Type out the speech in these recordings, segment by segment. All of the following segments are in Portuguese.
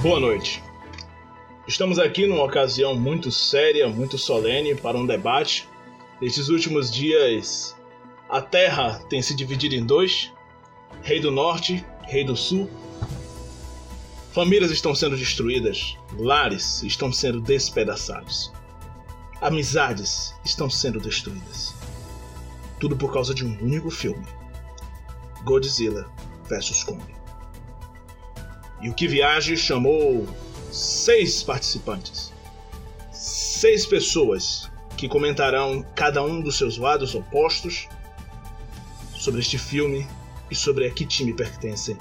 Boa noite. Estamos aqui numa ocasião muito séria, muito solene para um debate. Nestes últimos dias, a Terra tem se dividido em dois: Rei do Norte, Rei do Sul. Famílias estão sendo destruídas, lares estão sendo despedaçados, amizades estão sendo destruídas. Tudo por causa de um único filme: Godzilla vs Kong. E o que viaje chamou seis participantes, seis pessoas que comentarão cada um dos seus lados opostos sobre este filme e sobre a que time pertencem.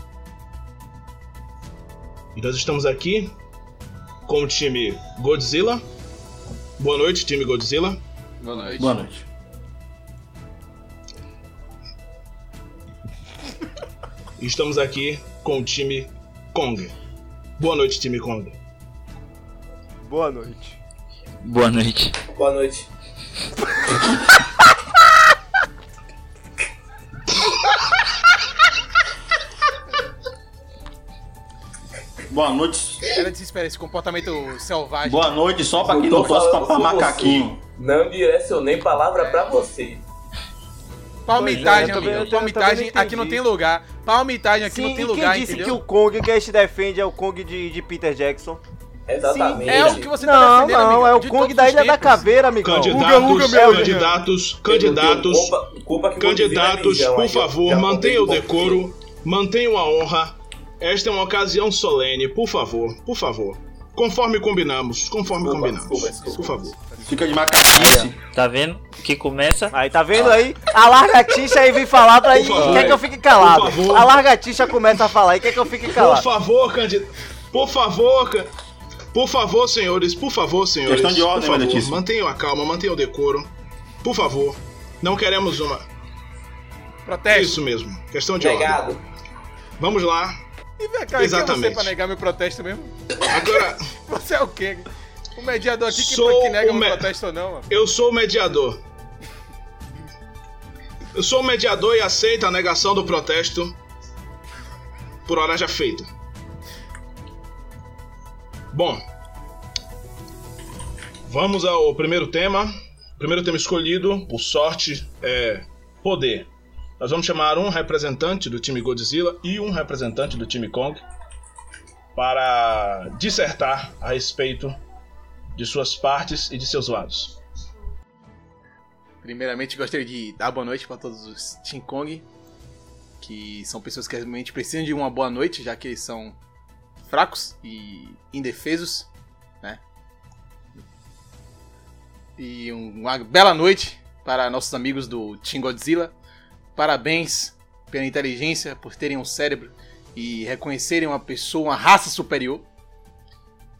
E nós estamos aqui com o time Godzilla. Boa noite, time Godzilla. Boa noite. Boa noite. E estamos aqui com o time Kong. Boa noite, time Kong. Boa noite. Boa noite. Boa noite. Boa noite. Ela desespera esse comportamento selvagem. Boa noite só pra quem não torce pra, macaquinho. Não direcionei palavra pra você. Palmitagem, é, amigo. Palmitagem aqui não tem lugar. Palmitagem aqui Sim, não tem e lugar, quem disse entendeu? que o Kong que a gente defende é o Kong de, de Peter Jackson? Exatamente. É o que você tá Não, defendendo, não, amigo, é o Kong da Ilha da. Caveira, amigão. Candidatos, Uga, uga, meu, candidatos, candidatos, Culpa, culpa candidatos, é por aí, favor, já mantenham o decoro, mantenham a honra. Esta é uma ocasião solene, por favor, por favor. Conforme combinamos, conforme Desculpa, combinamos. desculpa, desculpa. Por favor. Fica de macaquice. Tá vendo? Que começa. Aí, tá vendo aí? A largatixa aí vem falar pra Por aí. Quer que eu fique calado? Por favor. A largatixa começa a falar e quer que eu fique Por calado? favor, candidato. Por favor, ca- por favor, senhores, por favor, senhores. Questão de ordem, por favor, mantenham a calma, mantenham o decoro. Por favor. Não queremos uma. Protesto. Isso mesmo. Questão de ordem. Negado. Vamos lá. E vem cá, quem é você Exatamente. pra negar meu protesto mesmo? Agora, Você é o quê? O mediador aqui que, Sou que nega o meu me- protesto ou não, mano. eu sou o mediador. Eu sou o mediador e aceito a negação do protesto por hora já feita. Bom, vamos ao primeiro tema. O primeiro tema escolhido, por sorte, é poder. Nós vamos chamar um representante do time Godzilla e um representante do time Kong para dissertar a respeito de suas partes e de seus lados. Primeiramente, gostaria de dar boa noite para todos os Team Kong, que são pessoas que realmente precisam de uma boa noite, já que eles são fracos e indefesos, né? E um- uma bela noite para nossos amigos do Team Godzilla. Parabéns pela inteligência, por terem um cérebro e reconhecerem uma pessoa, uma raça superior.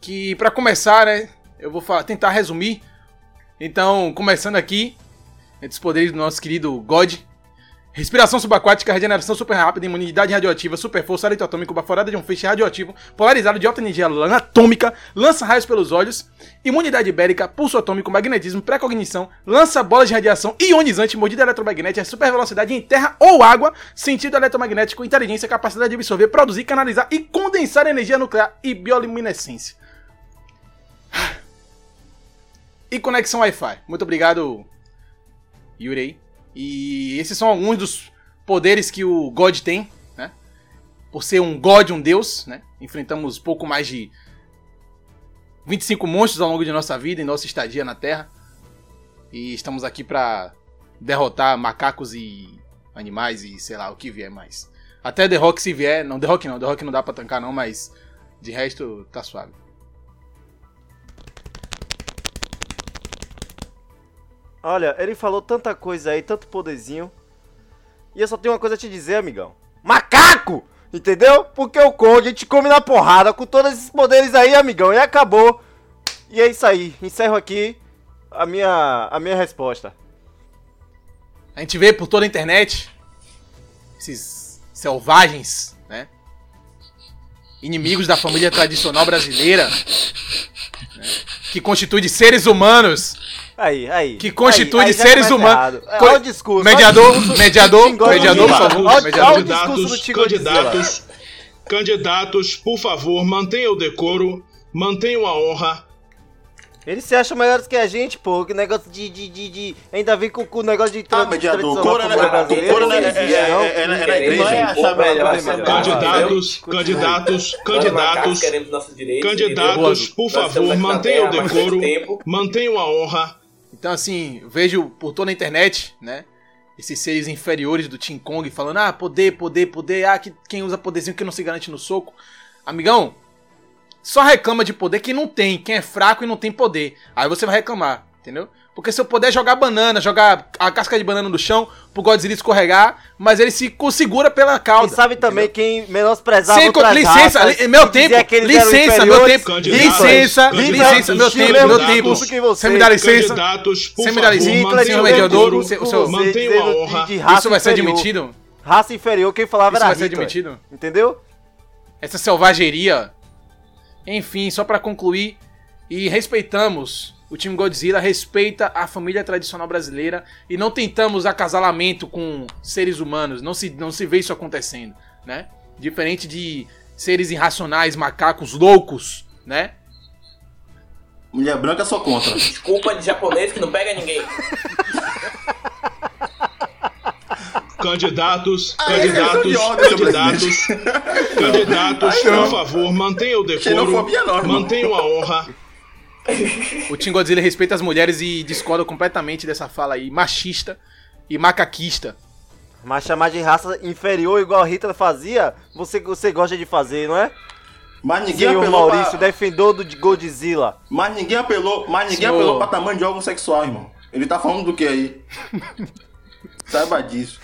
Que, para começar, né, eu vou falar- tentar resumir. Então, começando aqui, entre os poderes do nosso querido God. Respiração subaquática, regeneração super rápida, imunidade radioativa, super força, hálito atômico, baforada de um feixe radioativo, polarizado de alta energia atômica, lança raios pelos olhos, imunidade ibérica, pulso atômico, magnetismo, precognição, lança bolas de radiação ionizante, mordida eletromagnética, super velocidade em terra ou água, sentido eletromagnético, inteligência, capacidade de absorver, produzir, canalizar e condensar energia nuclear e bioluminescência. E conexão Wi-Fi. Muito obrigado, Yurei. E esses são alguns dos poderes que o God tem, né? Por ser um God, um deus, né? Enfrentamos pouco mais de 25 monstros ao longo de nossa vida, em nossa estadia na Terra. E estamos aqui pra derrotar macacos e animais e sei lá o que vier mais. Até The Rock se vier, não, The Rock não, The Rock não dá pra tancar não, mas de resto tá suave. Olha, ele falou tanta coisa aí, tanto poderzinho. E eu só tenho uma coisa a te dizer, amigão. Macaco! Entendeu? Porque o Kong gente come na porrada com todos esses poderes aí, amigão. E acabou. E é isso aí. Encerro aqui a minha, a minha resposta. A gente vê por toda a internet esses selvagens, né? Inimigos da família tradicional brasileira, né? que constitui de seres humanos, Aí, aí. que constitui aí, aí seres humanos. É, Olha o discurso. mediador, discurso mediador, mediador, por favor, Olha- o discurso do Candidatos, candidatos, Candidatos, por favor, mantenham o decoro, mantenham a honra. Eles se acham melhores que a gente, pô. Que negócio de. de, de, de- Ainda vem com com o negócio de. Ah, mediador, Cora, né? Cora, né? não É, é, é, é, na- é na igreja. melhor. Candidatos, candidatos, candidatos, candidatos, por favor, na mantenham o decoro, mantenham a honra. Então, assim, vejo por toda a internet, né? Esses seres inferiores do Team Kong falando, ah, poder, poder, poder, ah, que, quem usa poderzinho que não se garante no soco. Amigão, só reclama de poder quem não tem, quem é fraco e não tem poder. Aí você vai reclamar, entendeu? Porque seu poder é jogar banana, jogar a casca de banana no chão pro Godzilla escorregar, mas ele se segura pela E cauda. sabe também quem menosprezava Sem, outras licença, raças li- meu e tempo, licença, meu tempo, licença, licença, meu tempo, meu tempo. você. Me dá licença? Você me dá licença? o mediador, o seu- mantenham a honra. Isso vai ser admitido? Raça inferior, quem falava Isso era vai ser admitido? Entendeu? essa selvageria. Enfim, só pra concluir, e respeitamos o time Godzilla, respeita a família tradicional brasileira e não tentamos acasalamento com seres humanos, não se, não se vê isso acontecendo, né? Diferente de seres irracionais, macacos loucos, né? Mulher branca sou contra. Desculpa de japonês que não pega ninguém. Candidatos, Ah, é candidatos, candidatos, candidatos, Ai, não. por favor, mantenham o decoro, mantenham a honra. O Team Godzilla respeita as mulheres e discorda completamente dessa fala aí, machista e macaquista. Mas chamar de raça inferior igual Hitler fazia, você, você gosta de fazer, não é? Mas ninguém Senhor apelou Maurício, pra... defendor do Godzilla. Mas ninguém apelou, mas ninguém Senhor. apelou pra tamanho de órgão sexual, irmão. Ele tá falando do que aí? Saiba disso.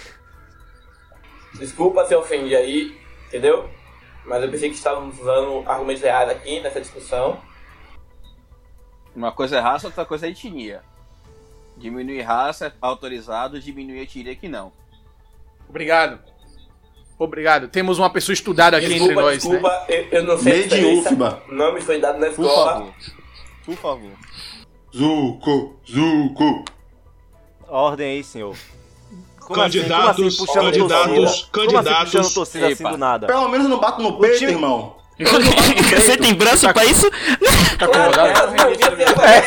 Desculpa se eu ofendi aí, entendeu? Mas eu pensei que estávamos usando argumentos reais aqui nessa discussão. Uma coisa é raça, outra coisa é etnia. Diminuir raça é autorizado, diminuir etnia que não. Obrigado. Obrigado. Temos uma pessoa estudada aqui entre Desculpa, nós, né? desculpa, eu, eu não sei. Não me foi dado na Por escola. favor. Por favor. Zuko, Zuko. Ordem aí, senhor. Como Candidatos, assim? Como assim, puxando candidatos, torcida? Como assim candidatos. torcida assim Epa. do nada? Pelo menos não bato no peito, time- irmão. Você tem braço pra isso? Tá acomodado? é.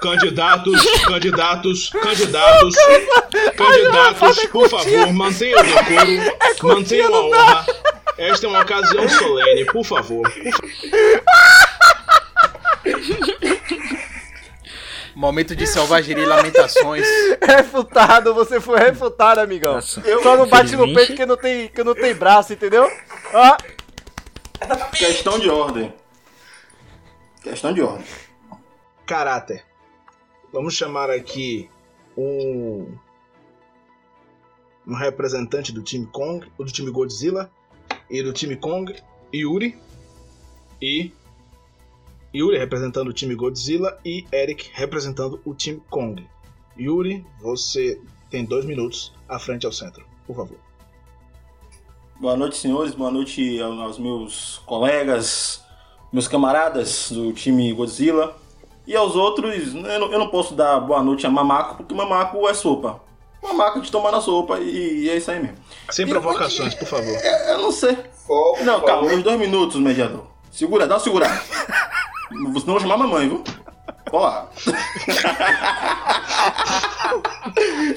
Candidatos, candidatos, candidatos, candidatos, por favor, mantenham o decoro, mantenham a honra. Esta é uma ocasião solene, por favor. Momento de selvageria e lamentações. Refutado, você foi refutado, amigão. Nossa. Só não bate no peito que não tem, que não tem braço, entendeu? Ó, Questão de ordem. Questão de ordem. Caráter. Vamos chamar aqui um, um representante do time Kong, do time Godzilla e do time Kong, Yuri. E Yuri representando o time Godzilla e Eric representando o time Kong. Yuri, você tem dois minutos à frente ao centro, por favor. Boa noite, senhores. Boa noite aos meus colegas, meus camaradas do time Godzilla. E aos outros, eu não, posso dar boa noite a Mamaco, porque Mamaco é sopa. Mamaco de tomar na sopa e, é isso aí mesmo. Sem E provocações, por favor. Eu não sei. Foco, Não, calma, uns dois minutos, mediador. Segura, dá uma segurada. Senão eu vou chamar a mamãe, viu? Olá.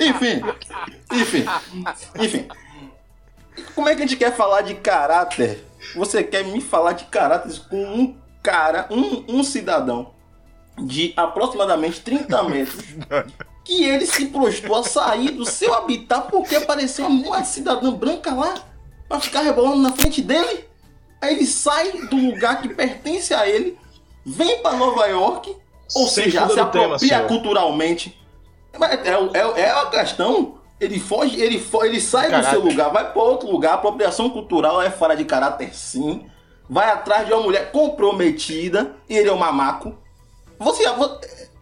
enfim, enfim, enfim. Como é que a gente quer falar de caráter? Você quer me falar de caráter com um cara, um, um cidadão de aproximadamente 30 metros que ele se prostou a sair do seu habitat porque apareceu uma cidadã branca lá pra ficar rebolando na frente dele. Aí ele sai do lugar que pertence a ele, vem pra Nova York, ou Sem seja, se tema, apropria senhor. culturalmente. Mas é, é, é a questão. Ele foge, ele, fo- ele sai do seu lugar, vai pra outro lugar. Apropriação cultural é fora de caráter, sim. Vai atrás de uma mulher comprometida e ele é um mamaco. Você,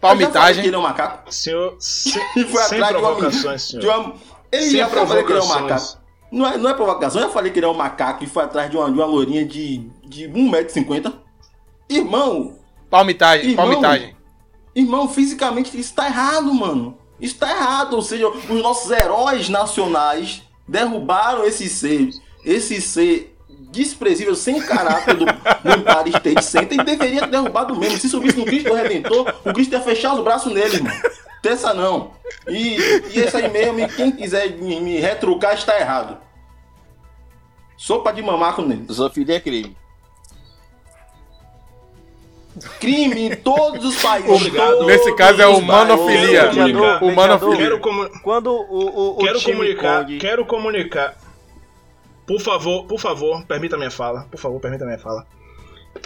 Palmitagem. ele é um macaco. Senhor, sem, E foi sem atrás de uma provocações, de senhor. uma- Ele Sem já falei que ele é um macaco. Não é, não é provocação, eu falei que ele é um macaco e foi atrás de uma, de uma lourinha de, de 1,50m. Irmão, Palmitagem, Irmão. palmitagem. Irmão, fisicamente isso tá errado, mano. Isso tá errado. Ou seja, os nossos heróis nacionais derrubaram esse ser, esse ser desprezível, sem caráter do, do Empire State Center e deveria ter derrubado mesmo. Se subisse no Cristo Redentor, o Cristo ia fechar os braços nele, irmão. Terça não. E, e esse aí mesmo, e quem quiser me, me retrucar está errado. Sopa de mamaco nele. Zoofilia é crime. Crime em todos os países. Obrigado. Nesse caso é humanofilia. Humanofilia. Quero, comu- Quando o, o, o quero comunicar, Kong... quero comunicar. Por favor, por favor, permita minha fala. Por favor, permita minha fala.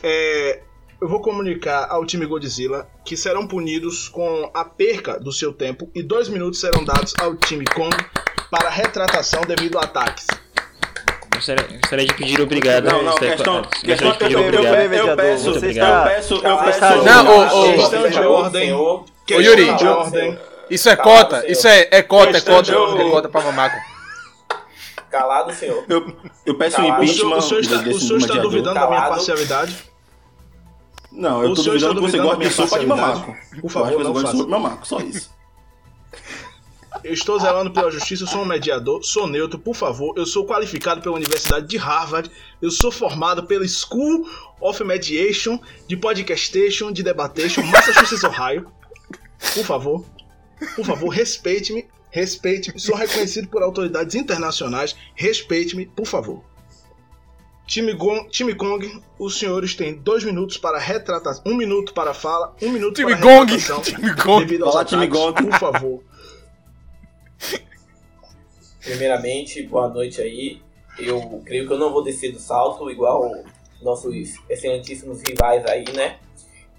É, eu vou comunicar ao time Godzilla que serão punidos com a perca do seu tempo e dois minutos serão dados ao time Kong para retratação devido a ataques. Gostaria, gostaria de pedir obrigado. Não, não, questão, gostaria questão de pedir eu, eu, obrigado. eu, eu mediador, peço, eu peço, eu Calado, peço. senhor. Não, ô, ô, Questão de ordem. Questão Yuri. de ordem. Isso é Calado, cota, senhor. isso é, é cota, é cota, é cota pra mamaco. Calado, senhor. Eu, eu peço o Calado. O senhor, impeachment o senhor está, o senhor está duvidando da minha Calado. parcialidade? Não, eu O tô senhor está duvidando que você gosta de sopa de mamaco. Por favor, eu não gosta de sopa de mamaco, só isso. Eu estou zelando pela justiça, eu sou um mediador, sou neutro, por favor. Eu sou qualificado pela Universidade de Harvard. Eu sou formado pela School of Mediation, de Podcastation, de Debatation, Massachusetts, Ohio. Por favor, por favor, respeite-me, respeite-me. Sou reconhecido por autoridades internacionais. Respeite-me, por favor. Time, Gon- time Kong, os senhores têm dois minutos para retratação, um minuto para fala, um minuto Time para Gong, retratação. time Gong. Devido aos Fala, time ataques, Gong. por favor. Primeiramente, boa noite aí. Eu creio que eu não vou descer do salto, igual nossos excelentíssimos rivais aí, né?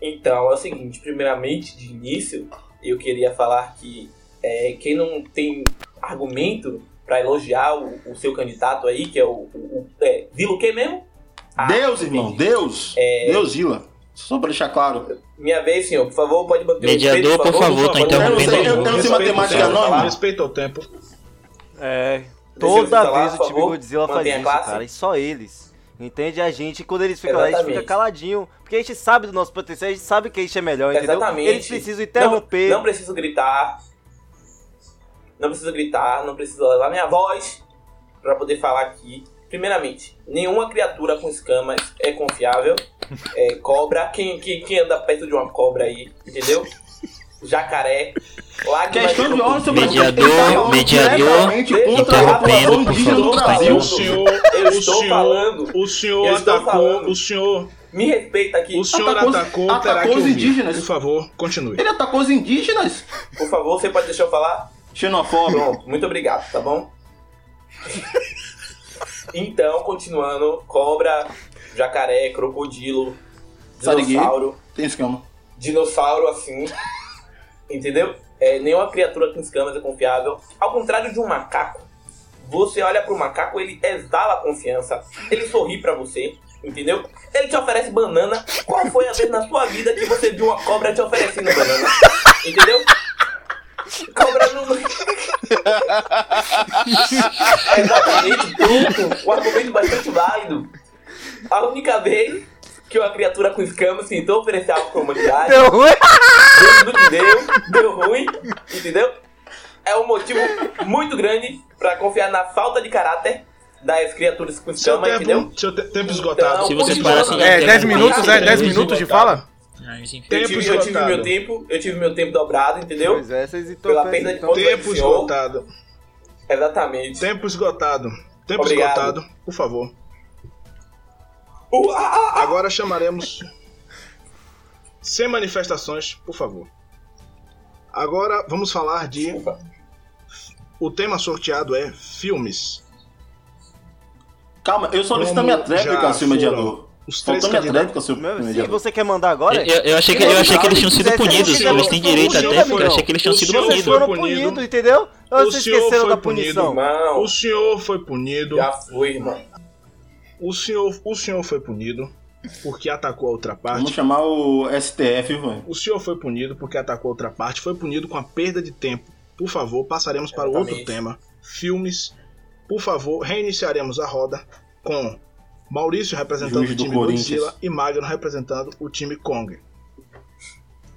Então é o seguinte, primeiramente, de início, eu queria falar que é, quem não tem argumento para elogiar o, o seu candidato aí, que é o, o, o é, Vila o quê mesmo? Ah, Deus, irmão, entendi. Deus. É. Deus, Zila. Só pra deixar claro. Minha vez, senhor, por favor, pode manter o Mediador, respeito, por favor, tô Eu interrompendo não sei, eu- aí. eu não sei matemática não, irmão. Respeita o tempo. É, toda vez o time. Godzilla faz isso, cara. E só eles. Entende a gente? Quando eles ficam lá, a gente fica Exatamente. caladinho. Porque a gente sabe do nosso potencial, a gente sabe que a gente é melhor, entendeu? Exatamente. Eles precisam interromper. Não, não preciso gritar. Não preciso gritar, não preciso levar minha voz pra poder falar aqui. Primeiramente, nenhuma criatura com escamas é confiável. É, cobra, quem, quem, quem anda perto de uma cobra aí, entendeu? Jacaré, Questão de ordem sobre Mediador, mediador, interrompendo, por favor, do tá Brasil. O senhor, Eu o estou senhor, falando. o senhor atacou, falando. o senhor, Me respeita aqui. o senhor Atacou os- atacou, atacou os indígenas. Por favor, continue. Ele atacou os indígenas. Por favor, você pode deixar eu falar? Xenofóbico. Pronto, muito obrigado, tá bom? então, continuando, cobra, jacaré, crocodilo, dinossauro, Tem escama. dinossauro assim, entendeu? É, nenhuma criatura com escamas é confiável. Ao contrário de um macaco, você olha pro macaco, ele exala confiança, ele sorri pra você, entendeu? Ele te oferece banana. Qual foi a vez na sua vida que você viu uma cobra te oferecendo banana? Entendeu? Cobra não. Exatamente, pronto. Um argumento bastante válido. A única vez que uma criatura com escamas tentou oferecer algo pra humanidade, Deu ruim. deu do que deu, deu ruim, entendeu? É um motivo muito grande pra confiar na falta de caráter das criaturas com Seu entendeu? tempo, seu te- tempo esgotado. Então, Se vocês parassem É, de 10 interromper, minutos, é? 10 tempo minutos de fala? Ah, enfim. Eu Tempo tive, eu tive meu tempo, eu tive meu tempo dobrado, entendeu? Pois é, vocês estão Pela perda de então, Tempo esgotado. Exatamente. Tempo esgotado. Tempo Obrigado. esgotado, por favor. Uh, ah, ah, Agora chamaremos. Sem manifestações, por favor. Agora vamos falar de. O tema sorteado é filmes. Calma, eu solicito a minha tréplica, seu mediador. Os três Faltou minha tréplica, seu se mediador. você quer mandar agora? Eu, eu achei que, eu achei que eles tinham sido punidos. Eles têm direito à tréplica. Eu achei que eles tinham O sido punidos. foram punido. punidos, entendeu? Ou O vocês esqueceram foi da punido. punição? Irmão, O senhor foi punido. já fui, irmão. O senhor, o senhor foi punido porque atacou a outra parte. Vamos chamar o STF, velho. O senhor foi punido porque atacou a outra parte. Foi punido com a perda de tempo. Por favor, passaremos para o outro tema. Filmes. Por favor, reiniciaremos a roda com Maurício representando Juiz o do time Corinthians. Godzilla e Magno representando o time Kong.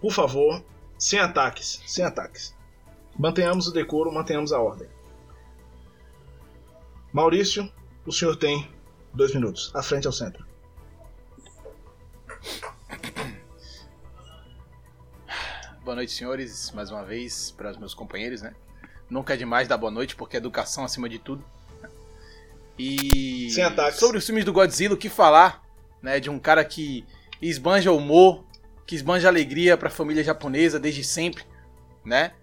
Por favor, Sem ataques, sem ataques. Mantenhamos o decoro, mantenhamos a ordem. Maurício, o senhor tem dois minutos. À frente ao centro. Boa noite, senhores, mais uma vez, para os meus companheiros, né? Nunca é demais dar boa noite, porque é educação acima de tudo. E Sem ataques. sobre os filmes do Godzilla, o que falar, né? De um cara que esbanja humor, que esbanja alegria para a família japonesa desde sempre, né?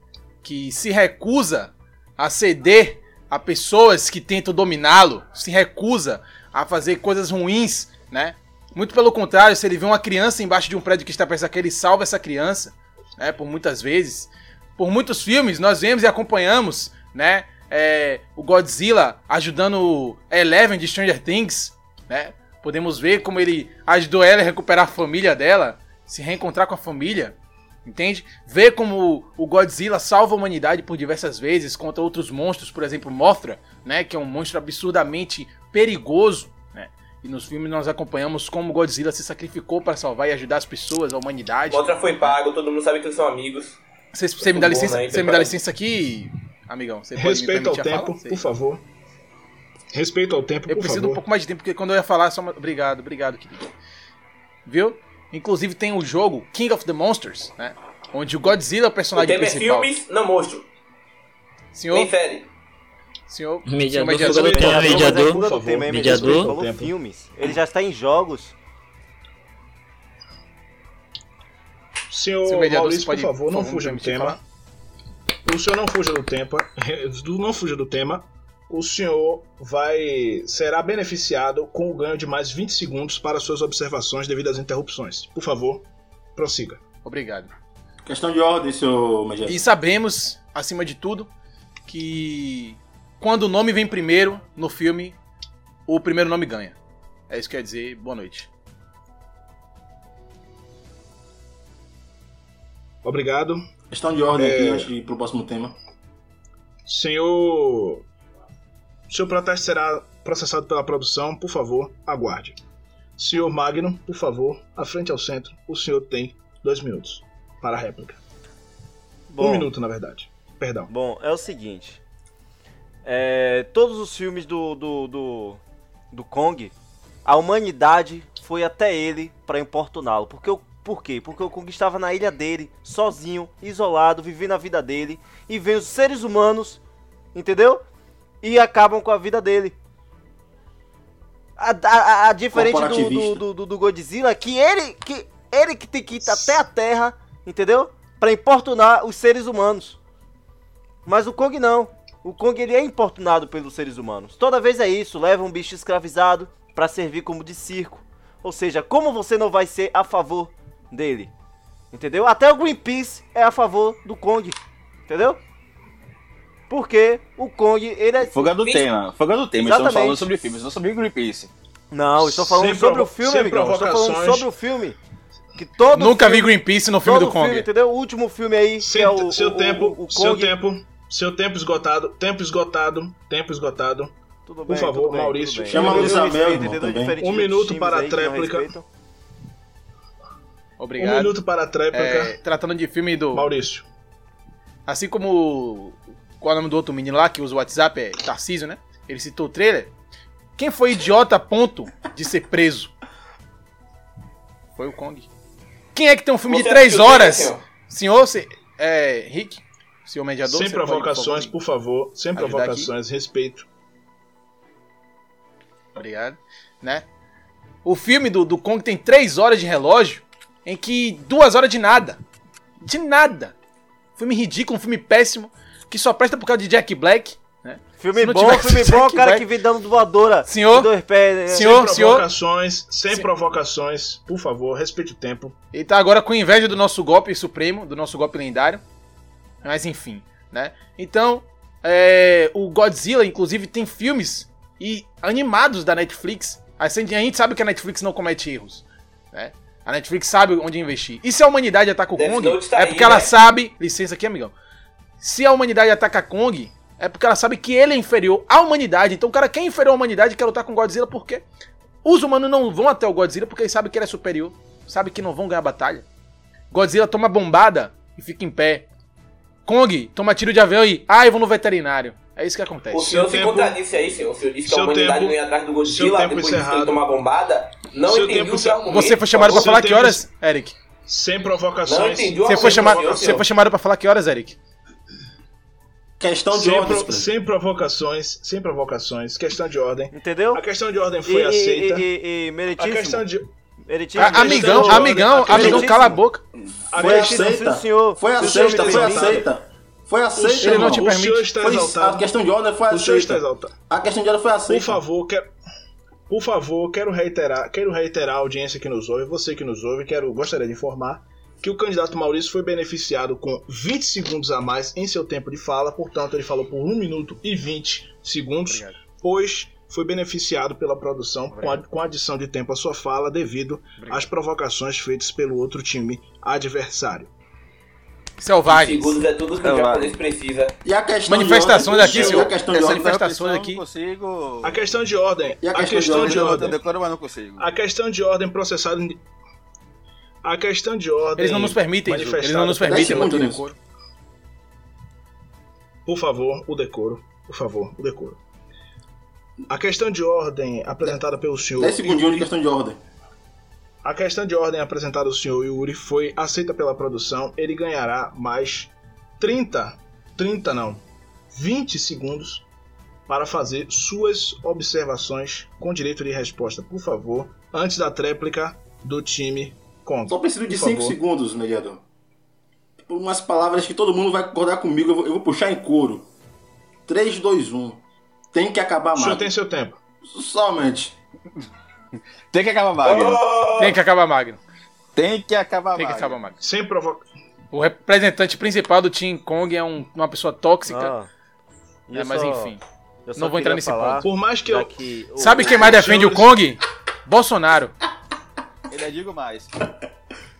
Que se recusa a ceder a pessoas que tentam dominá-lo, se recusa a fazer coisas ruins, né? Muito pelo contrário, se ele vê uma criança embaixo de um prédio que está perto daquele, ele salva essa criança, né? Por muitas vezes. Por muitos filmes, nós vemos e acompanhamos, né? é, o Godzilla ajudando Eleven de Stranger Things, né? Podemos ver como ele ajudou ela a recuperar a família dela, se reencontrar com a família, entende? Ver como o Godzilla salva a humanidade por diversas vezes contra outros monstros, por exemplo, Mothra, né? Que é um monstro absurdamente perigoso? E nos filmes nós acompanhamos como o Godzilla se sacrificou para salvar e ajudar as pessoas, a humanidade. Outra foi pago, todo mundo sabe que eles são amigos. Você, você me dá bom, licença, né? você me dá licença aqui, amigão? Você pode me Respeito ao tempo, por favor. Respeito ao tempo, Eu por preciso de favor. um pouco mais de tempo, porque quando eu ia falar, só. Obrigado, obrigado, querido. Viu? Inclusive tem o jogo King of the Monsters, né? Onde o Godzilla é o O personagem tema é principal. filmes, não monstro. Senhor, Nem série. senhor, Mediador, senhor do mediador. tema, mediador. tema. Mediador. Ele falou Tempo. filmes. Ele já está em jogos. Senhor Seu mediador, Maurício, pode, por favor, não fuja do tema. falar? O senhor não fuja do tempo. Não fuja do tema. O senhor vai será beneficiado com o ganho de mais 20 segundos para suas observações devido às interrupções. Por favor, prossiga. Obrigado. Questão de ordem, seu Major. E sabemos, acima de tudo, que quando o nome vem primeiro no filme, o primeiro nome ganha. É isso que quer dizer, boa noite. Obrigado. Questão de ordem É. aqui antes de ir pro próximo tema. Senhor. Seu protesto será processado pela produção. Por favor, aguarde. Senhor Magno, por favor, à frente ao centro. O senhor tem dois minutos para a réplica. Bom, Um minuto, na verdade. Perdão. Bom, é o seguinte. É, todos os filmes do, do, do, do Kong, a humanidade foi até ele para importuná-lo. Porque o por quê? Porque o Kong estava na ilha dele, sozinho, isolado, vivendo a vida dele. E vem os seres humanos, entendeu? E acabam com a vida dele. A, a, a- diferente do, do, do, do Godzilla, é que ele que ele que tem que ir até a Terra, entendeu? Para importunar os seres humanos. Mas o Kong não. O Kong ele é importunado pelos seres humanos. Toda vez é isso, leva um bicho escravizado para servir como de circo. Ou seja, como você não vai ser a favor dele? Entendeu? Até o Greenpeace é a favor do Kong. Entendeu? Porque o Kong, ele é. Fuga do tema. Fuga do tema. Estamos falando sobre filmes, não sobre Greenpeace. Não, eu estou falando Sem sobre o filme, amigão. Eu Estou falando sobre o filme. Que todo Nunca vi filme, Greenpeace no filme do Kong. filme, entendeu? O último filme aí, que Sem- é o, seu o- tempo, o, o seu Kong. tempo, seu tempo esgotado, tempo esgotado, tempo esgotado. Tudo Por favor, tudo bem, Maurício, bem. chama a Isabel, Um de minuto para a tréplica. Obrigado. Um minuto para a tréplica. É, tratando de filme do. Maurício. Assim como. Qual é o nome do outro menino lá que usa o WhatsApp? É Tarcísio, né? Ele citou o trailer. Quem foi idiota a ponto de ser preso? Foi o Kong. Quem é que tem um filme de Você três assistiu o horas? senhor? Senhor, se, é, Rick, senhor mediador. Sem você pode, provocações, por por favor. Sem provocações, respeito. favor? Obrigado. Né? O filme do, do Kong tem três horas de relógio, em que duas horas de nada. De nada. Filme ridículo, um filme péssimo, que só presta por causa de Jack Black. Né? Filme bom, filme bom, Jack cara Black- que vem dando voadora. Senhor? Dois pés, né? Senhor? sem provocações, sem Sim. provocações, por favor, respeite o tempo. Ele tá agora com inveja do nosso golpe supremo, do nosso golpe lendário. Mas enfim, né? Então, é, o Godzilla, inclusive, tem filmes e animados da Netflix. A gente sabe que a Netflix não comete erros, né? A Netflix sabe onde investir. E se a humanidade ataca o Death Kong, tá é aí, porque ela né? sabe... Licença aqui, amigão. Se a humanidade ataca Kong, é porque ela sabe que ele é inferior à humanidade. Então o cara que é inferior à humanidade quer lutar com o Godzilla por quê? Os humanos não vão até o Godzilla porque eles sabem que ele é superior. Sabem que não vão ganhar a batalha. Godzilla toma bombada e fica em pé. Kong, toma tiro de avião e. Ai, vou no veterinário. É isso que acontece. O senhor se tempo- contradisse aí, senhor. O senhor disse que a humanidade tempo- não ia atrás do Godzilla depois disso encerrado. ele tomar bombada. Não Seu entendi o seu argumento. Você foi chamado pra falar que horas, Eric? Sem Não provocações. entendi o Você foi, chamado, do senhor, você foi chamado pra falar que horas, Eric? Questão de Sem, ordem. pro- sem provocações, sem provocações, questão de ordem. Entendeu? A questão de ordem foi e, aceita. e, e, e A meritíssimo. questão de, meritíssimo, A- amigão, amigão, a amigão, cala a boca. a Foi aceita. se o senhor- Foi o senhor aceita, foi aceita. Foi aceita, Ele não te o permite. senhor está Foi- a exaltado. questão de ordem foi O senhor está aceita. exaltado. A questão de ordem foi Por aceita. favor, quero, por favor, quero reiterar, quero reiterar a audiência que nos ouve, você que nos ouve, quero, gostaria de informar que o candidato Maurício foi beneficiado com 20 segundos a mais em seu tempo de fala, portanto ele falou por 1 minuto e 20 segundos, Obrigado. pois foi beneficiado pela produção com, a, com adição de tempo à sua fala devido Obrigado. às provocações feitas pelo outro time adversário. Selvagens. Segundos é tudo que o japonês precisa. E a questão Manifestações de ordem, aqui, e senhor. a questão de ordem, manifestações Eu aqui. Não consigo. A questão de ordem, E a a questão de questão ordem? de Eu ordem, mas não consigo. a questão de ordem processada a questão de ordem Eles não nos permitem. Eles não nos permitem manter o decoro. Por favor, o decoro. Por favor, o decoro. A questão de ordem apresentada pelo senhor. 10 segundinhos de questão de ordem. a questão de ordem apresentada pelo senhor Yuri foi aceita pela produção. Ele ganhará mais 30, 30 não, 20 segundos para fazer suas observações com direito de resposta, por favor, antes da tréplica do time Kong. Só preciso de Por 5 favor. segundos, mediador. Por umas palavras que todo mundo vai concordar comigo, eu vou, eu vou puxar em coro. 3, 2, 1. Tem que acabar O senhor mais. tem seu tempo. Somente. Tem que acabar Magno. Tem que acabar Magno. Tem que acabar Tem que Magno. acabar Magno. Sem provocar. O representante principal do Team Kong é um- uma pessoa tóxica. Ah, É, eu mas só- enfim. eu não vou entrar nesse falar, ponto. Por mais que eu. que o- Sabe quem mais defende o Kong? Bolsonaro. Ainda digo mais.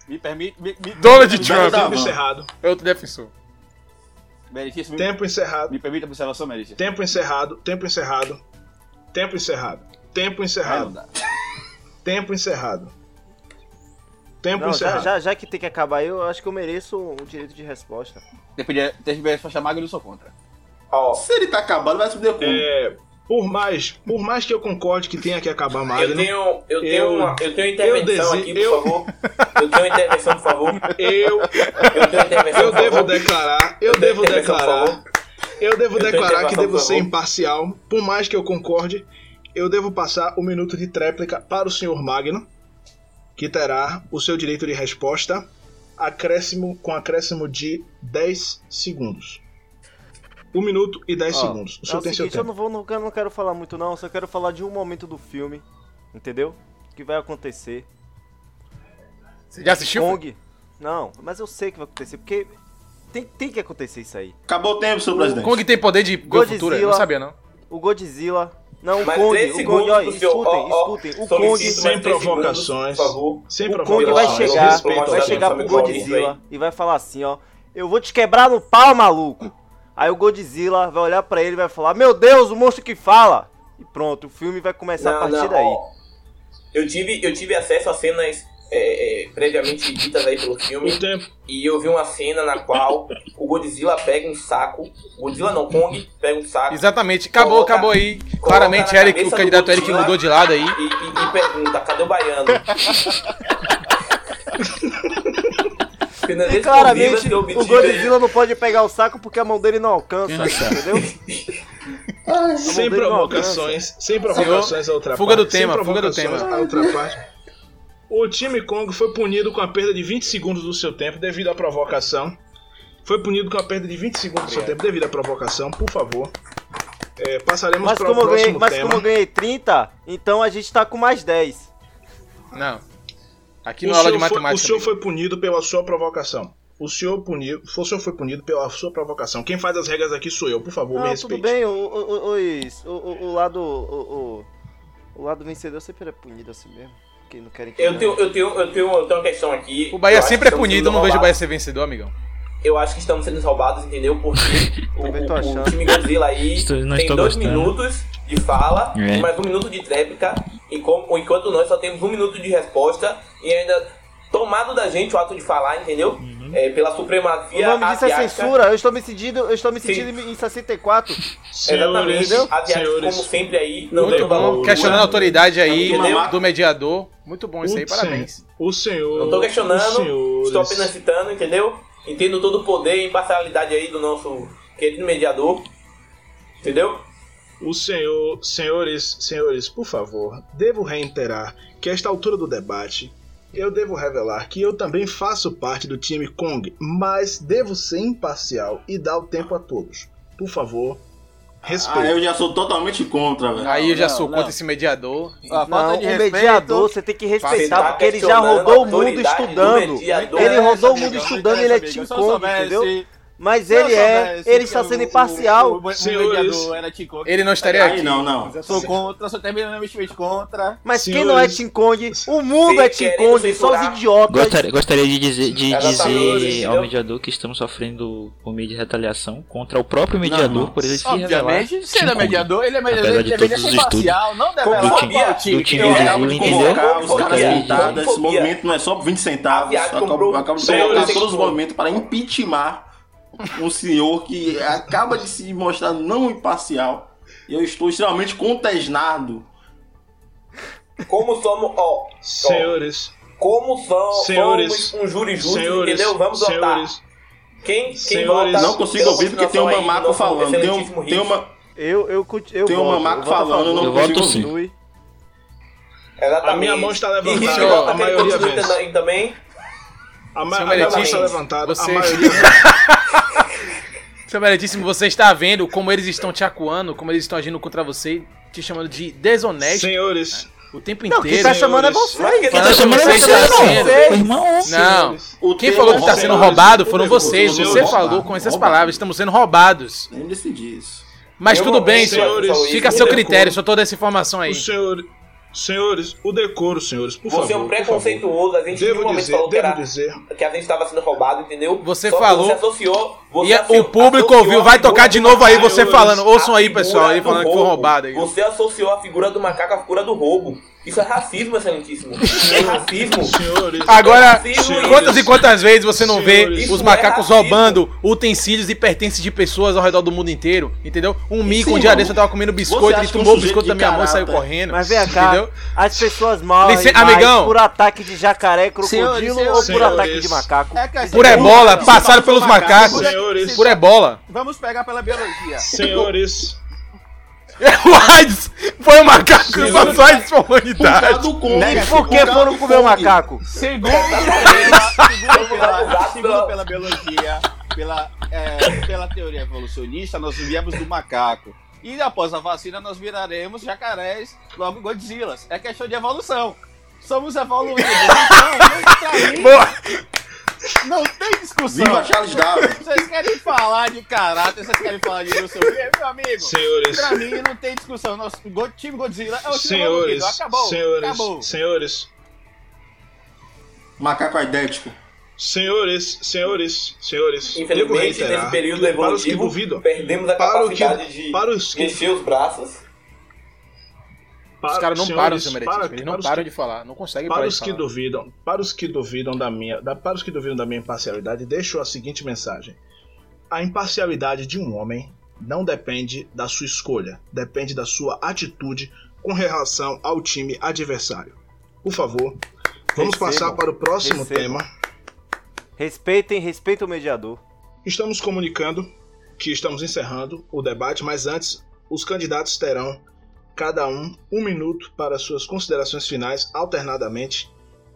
Me permite. Me, me, Donald me- Trump. Tá Tempo bom. encerrado. É me, Tempo encerrado. me permite a observação, Meritíssimo. Tempo encerrado, tempo encerrado, tempo encerrado, tempo não encerrado, tempo encerrado, tempo Não, já, encerrado. já, já que tem que acabar, eu acho que eu mereço o direito de resposta. Depois de ter faixa Magno, eu sou contra. Ó, Se ele tá acabado, vai se fuder como? É, por mais, por mais que eu concorde que tenha que acabar eu Magno, tenho, eu tenho, Eu- uma, eu tenho intervenção eu aqui, por eu- favor. Eu tenho intervenção, por favor. eu, Eu tenho intervenção, eu por devo declarar, eu tenho devo declarar, eu devo Eu declarar que devo ser imparcial, por mais que eu concorde, eu devo passar o minuto de tréplica para o senhor Magno, que terá o seu direito de resposta acréscimo com acréscimo de 10 segundos. 1 minuto e 10 Ó, segundos. O é senhor o tem seu seguinte, eu tempo. não, vou, não, eu não quero falar muito não, eu só quero falar de um momento do filme, entendeu? Que vai acontecer. Você já assistiu? Kong. Não, mas eu sei que vai acontecer, porque tem, tem que acontecer isso aí. Acabou o tempo, senhor presidente. Kong tem poder de o Godzilla. futuro? Eu não sabia, não. O Godzilla. Não, o Mas Kong, três o Kong, ó, escutem, ó, escutem. O Kong, Sem provocações. segundos, Por favor. Sem o Kong vai chegar, vai chegar pro. Godzilla e vai falar assim, ó. Eu vou te quebrar no pau, maluco. Aí o Godzilla vai olhar pra ele e vai falar, meu Deus, o monstro que fala. E pronto, o filme vai começar a Não, partir não, daí. ó. Eu tive, eu tive acesso a cenas é, é, previamente ditas aí pelo filme. E eu vi uma cena na qual o Godzilla pega um saco. Godzilla não, Kong pega um saco. Exatamente. Acabou, Coloca- acabou aí. Claramente, Eric, o candidato Eric mudou de lado aí. E, e- e pergunta, cadê o baiano? E exclusivas claramente o Godzilla não pode pegar o saco porque a mão dele não alcança, entendeu? Sem dele não provocações, sem provocações a outra fuga parte. do tema, sem fuga do tema. a outra parte. O time Kong foi punido com a perda de 20 segundos do seu tempo devido à provocação. Foi punido com a perda de 20 segundos do seu tempo devido à provocação, por favor. É, passaremos Mas para o eu ganhei, próximo mas tema. como eu ganhei 30, então a gente tá com mais 10. Não. Aqui o, é aula de senhor foi, matemática. o senhor foi punido pela sua provocação. O senhor, puniu, o senhor foi punido pela sua provocação. Quem faz as regras aqui sou eu, por favor, me Não, respeite. tudo bem, o, o, o, o, lado. O, o, o lado vencedor sempre é punido assim mesmo. Quem não quer Eu tenho, eu, tenho, eu, tenho, eu tenho uma questão aqui. O Bahia sempre é punido, eu não vejo o Bahia ser vencedor, amigão. Eu acho que estamos sendo roubados, entendeu? Porque o, o- o time Godzilla aí tem dois gostando. minutos de fala É. e mais um minuto de tréplica, e enquanto nós só temos um minuto de resposta e ainda tomado da gente o ato de falar, entendeu? é, pela O supremacia nome disso é asiática. censura. Eu estou me sentindo, eu estou me Sim. sentindo em 64. Exatamente. Asiáticos, senhores, como sempre aí, não Muito bom. valor. Questionando a autoridade aí Entendeu? do mediador. Muito bom isso aí, O parabéns. O senhor. Não tô questionando, estou apenas citando, entendeu? Entendo todo o poder e imparcialidade aí do nosso querido mediador. Entendeu? O senhor, senhores, senhores, por favor, devo reiterar que a esta altura do debate, eu devo revelar que eu também faço parte do time Kong, mas devo ser imparcial e dar o tempo a todos. Por favor, Ah, respeite. eu já sou totalmente contra, velho. Aí eu já não, sou não. contra esse mediador. Falta Não, de o respeito. mediador você tem que respeitar, tá porque ele já questionando rodou o mundo estudando. Ele rodou o mundo estudando, ele é eu Kong, entendeu? Se eu ele é, soubesse ele está sendo imparcial. O, o, Senhores. mediador era Team Kong. Ele não estaria aqui. não, não. Sou contra, sou terminantemente contra. Mas quem Senhores. não é Team Kong? O mundo é querendo Kong, só os idiotas. Gostaria, gostaria de dizer, de Exatamente, dizer ao mediador que estamos sofrendo por meio de retaliação contra o próprio mediador não. por ele se revelar. Obviamente, se ele é Team Kong. mediador, ele é mediador, Apesar ele de deveria todos ser imparcial, não qual time- é o time do time do Zulu, de entendeu? Os caras pintados, esse movimento não é só 20 centavos. Acabo de colocar todos os movimentos para impeachment um senhor que acaba de se mostrar não imparcial. E eu estou extremamente contesnado. Como somos, ó, Senhores, como são, Senhores. somos um júri justo, senhores, entendeu? Vamos votar. senhores, Quem, quem Senhores, vota Não consigo ouvir porque tem um mamaco falando. Tem, um, tem uma. Eu, eu, eu Tem um mamaco eu voto a falando, eu não. Eu consigo voto sim. ouvir. Exatamente. A minha mão está levantada, a maioria vence. também- a, ma a minha mão está levantada, você- a maioria. Seu meritíssimo, você está vendo como eles estão te acuando, como eles estão agindo contra você, te chamando de desonesto Senhores, o tempo Não, inteiro. quem tá chamando é senhores. você. Mas que Quem tá que chamando é você você, está sendo. Irmão. Não. O Quem falou que está sendo roubado foram o vocês. Você falou com essas palavras, estamos sendo roubados. Lembre-se disso. Mas Eu tudo bem, senhores, fica a isso seu é critério, só toda essa informação aí. os senhores, senhores, o decoro, senhores, por Você favor. é um preconceituoso, a gente Devo dizer, falou que, devo era, dizer. que a gente estava sendo roubado, entendeu? Você Só que falou- Você associou. Você E o público ouviu, vai tocar de novo aí você falando. Ouçam aí, pessoal, aí falando do que foi roubo. roubado aí. Você associou a figura do macaco à figura do roubo. Isso é racismo, excelentíssimo. É racismo. Senhores, Agora, Racismo, senhores, quantas e quantas vezes você não vê os isso macacos é roubando utensílios e pertences de pessoas ao redor do mundo inteiro? Entendeu? Um mico, um dia desse eu tava comendo biscoito, ele que um tomou o biscoito da minha mão e saiu correndo. Mas vem cá, Entendeu? as pessoas morrem Lice- amigão. por ataque de jacaré, crocodilo Senhores, ou por ataque de macaco? É Por ebola, passaram pelos macaco, macacos. Senhores. Por ebola. Vamos pegar pela biologia. senhores, O AIDS foi o macaco que Senhores. pra Por causa humanidade. do Kong. E Por por que foram comer o macaco? Segundo, pela, segundo, pela, segundo biologia, pela, é, pela teoria evolucionista, nós viemos do macaco. E após a vacina, nós viraremos jacarés, logo Godzillas. É questão de evolução. Somos evoluídos. Então, Boa. Não tem discussão. Viva Charles Darwin. Vocês querem falar de caráter, vocês querem falar de quê, meu amigo. senhores, Pra mim não tem discussão. Nosso time Godzilla é o time senhores. Acabou. senhores, Acabou. senhores, Macaco aidético. senhores, senhores, senhores, Infelizmente, nesse período que para os que evolutivo, duvidam, perdemos a para o que- capacidade de para os que- mexer os braços. Para, Os caras não senhores, param, seu para- Eles não param que- de falar. Não conseguem Para parar os de que falar. duvidam, para os que duvidam da minha, da- para os que duvidam da minha imparcialidade, deixo a seguinte mensagem: a imparcialidade de um homem não depende da sua escolha, depende da sua atitude com relação ao time adversário. Por favor, vamos Recebam. passar para o próximo Recebam. tema. Respeitem, respeitem o mediador. Estamos comunicando que estamos encerrando o debate, mas antes, os candidatos terão cada um um minuto para suas considerações finais, alternadamente,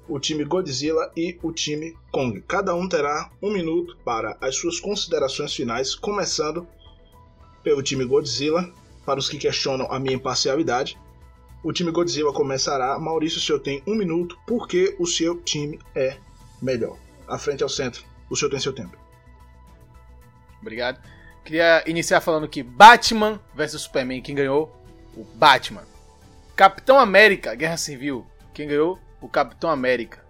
o time Godzilla e o time Kong. Cada um terá um minuto para as suas considerações finais, começando pelo time Godzilla, para os que questionam a minha imparcialidade. O time Godzilla começará. Maurício, o senhor tem um minuto, porque o seu time é melhor. À frente ao centro, o senhor tem seu tempo. Obrigado. Queria iniciar falando que Batman vs Superman, quem ganhou? O Batman. Capitão América, Guerra Civil, quem ganhou? O Capitão América.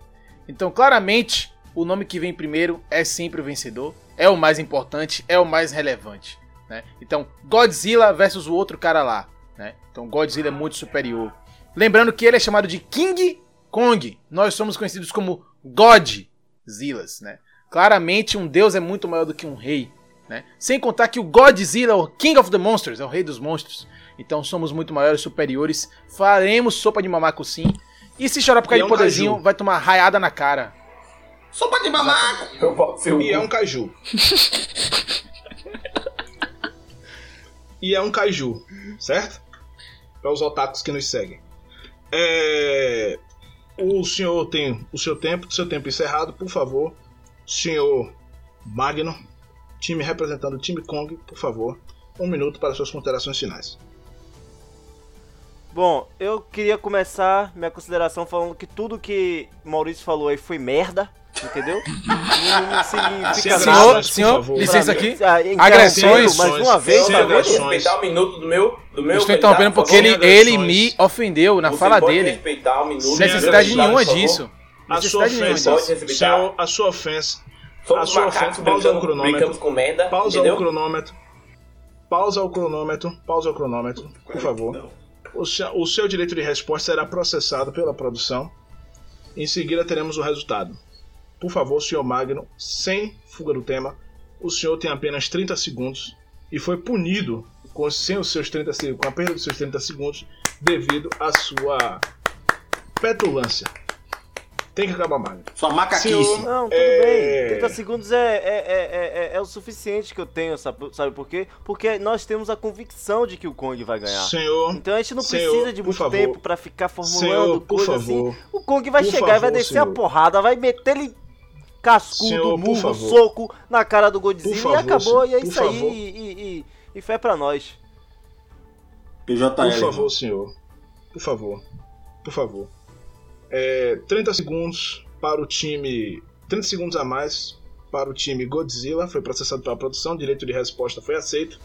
Então, claramente, o nome que vem primeiro é sempre o vencedor, é o mais importante, é o mais relevante. Né? Então, Godzilla versus o outro cara lá. Né? Então, Godzilla é muito superior. Lembrando que ele é chamado de King Kong. Nós somos conhecidos como Godzillas. Né? Claramente, um deus é muito maior do que um rei. Né? Sem contar que o Godzilla, o King of the Monsters, é o rei dos monstros. Então somos muito maiores, superiores. Faremos sopa de mamaco sim. E se chorar por causa E é de um poderzinho, caju. vai tomar raiada na cara. Sopa de mamaco! Eu posso ser o E é um caju. e é um caju, certo? Para os otakus que nos seguem. É... O senhor tem o seu tempo, o seu tempo encerrado, por favor. Senhor Magno, time representando o time Kong, por favor. Um minuto para suas considerações finais. Bom, eu queria começar minha consideração falando que tudo que Maurício falou aí foi merda, entendeu? Não significa nada. Senhor, senhor, licença aqui. Ah, Agressões. Mais uma vez, vendo? respeitar o minuto do meu. Do meu Eu estou interrompendo por porque ele, ele me ofendeu na Você fala dele. respeitar o minuto Necessidade nenhuma disso. A sua ofensa, senhor, a sua ofensa. Somos A sua ofensa, pausa o cronômetro. com merda, Pausa entendeu? o cronômetro. Pausa o cronômetro. Pausa o cronômetro, por favor. O seu, o seu direito de resposta será processado pela produção. Em seguida teremos o resultado. Por favor, senhor Magno, sem fuga do tema, o senhor tem apenas 30 segundos e foi punido com, sem os seus 30 segundos, com a perda dos seus 30 segundos devido à sua petulância. Tem que acabar, Magno. Sua macaquice. Senhor- Não, tudo É. bem. 30 segundos é, é, é, é, é o suficiente que eu tenho, sabe, por quê? Porque nós temos a convicção de que o Kong vai ganhar. Senhor, Então a gente não Senhor, precisa de muito favor. tempo pra ficar formulando senhor, por coisa assim. favor. O Kong vai Por chegar e vai favor, descer senhor. a porrada, vai meter ele cascudo, Senhor, murro, favor. soco na cara do Godzilla Por favor, e acabou. E é por isso aí. favor. E, e, e, e fé pra nós. PJL. Por favor, senhor. Por favor. Por favor. É, 30 segundos para o time. 30 segundos a mais para o time Godzilla. Foi processado pela produção. Direito de resposta foi aceito.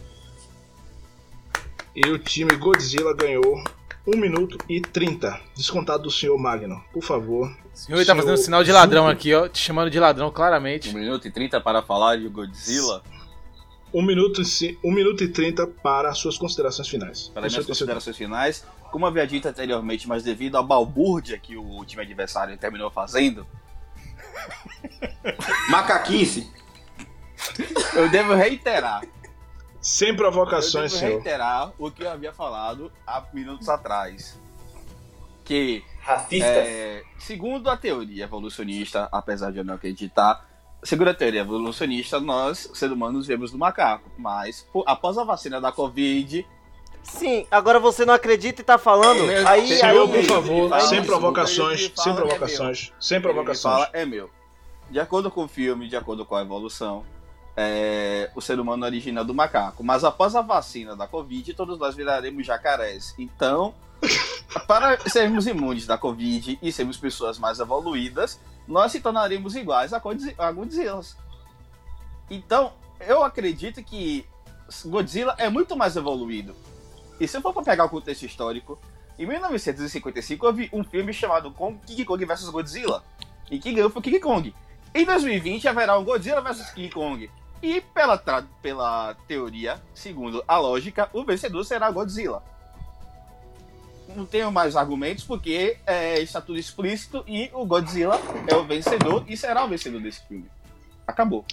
E o time Godzilla ganhou 1 minuto e 30. Descontado do senhor Magno. Por favor. O senhor tá Senhor fazendo sinal de ladrão aqui, ó. Te chamando de ladrão, claramente. 1 minuto e 30 para falar de Godzilla. 1 minuto, e ci- 1 minuto e 30 para suas considerações finais. Para Você minhas considerações finais, como havia dito anteriormente, mas devido à balbúrdia que o time adversário terminou fazendo, Macaquice. eu devo reiterar. Sem Eu provocações, devo senhor. reiterar o que eu havia falado há minutos atrás. Que Racistas. É, segundo a teoria evolucionista, apesar de eu não acreditar, segundo a teoria evolucionista, nós, seres humanos, vemos do macaco. Mas, após a vacina da Covid, Sim, agora você não acredita e tá falando. Meu Aí, Deus. aí, Senhor, por favor, fala, sem provocações, fala, sem é provocações, sem ele provocações. fala é meu. De acordo com o filme, de acordo com a evolução, é, o ser humano origina do macaco. Mas após a vacina da Covid, todos nós viraremos jacarés. Então, para sermos imunes da Covid e sermos pessoas mais evoluídas, nós se tornaremos iguais a Godzilla. Então, eu acredito que Godzilla é muito mais evoluído. E se eu for para pegar o contexto histórico, em 1955 houve um filme chamado Kong, King Kong vs Godzilla. E quem ganhou foi King Kong. Em 2020 haverá um Godzilla vs King Kong. E pela, pela teoria, segundo a lógica, o vencedor será Godzilla. Não tenho mais argumentos porque é, está tudo explícito e o Godzilla é o vencedor e será o vencedor desse filme. Acabou.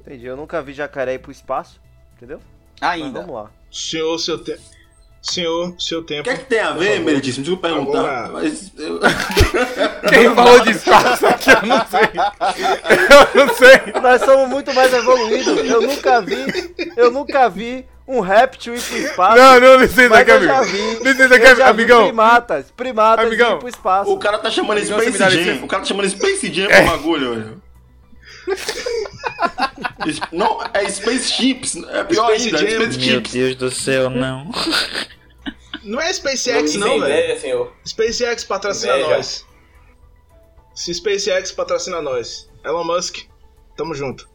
Entendi, eu nunca vi jacaré ir pro espaço, entendeu? Mas Ainda. vamos lá. Senhor, seu tempo. Senhor, seu O tempo. que é que tem a ver, meritíssimo? Desculpa perguntar. Agora- Mas eu- Quem falou de espaço aqui, eu não sei. Eu não sei. Nós somos muito mais evoluídos. Eu nunca vi, eu nunca vi um réptil ir pro espaço. Não, não, licença mas aqui, eu já amigo. vi. Licença eu aqui, vi amigão. primatas, primatas Amigão. ir pro espaço. o cara tá chamando me Space Jam. O cara tá chamando Space Jam pro bagulho, velho. Não, é Space Chips. É pior Space ainda, é Jam. Space Meu Chips. Deus do céu, não. Não é Não SpaceX, não, velho. senhor. SpaceX patrocina Inveja. nós. Se SpaceX patrocina nós. Elon Musk, tamo junto.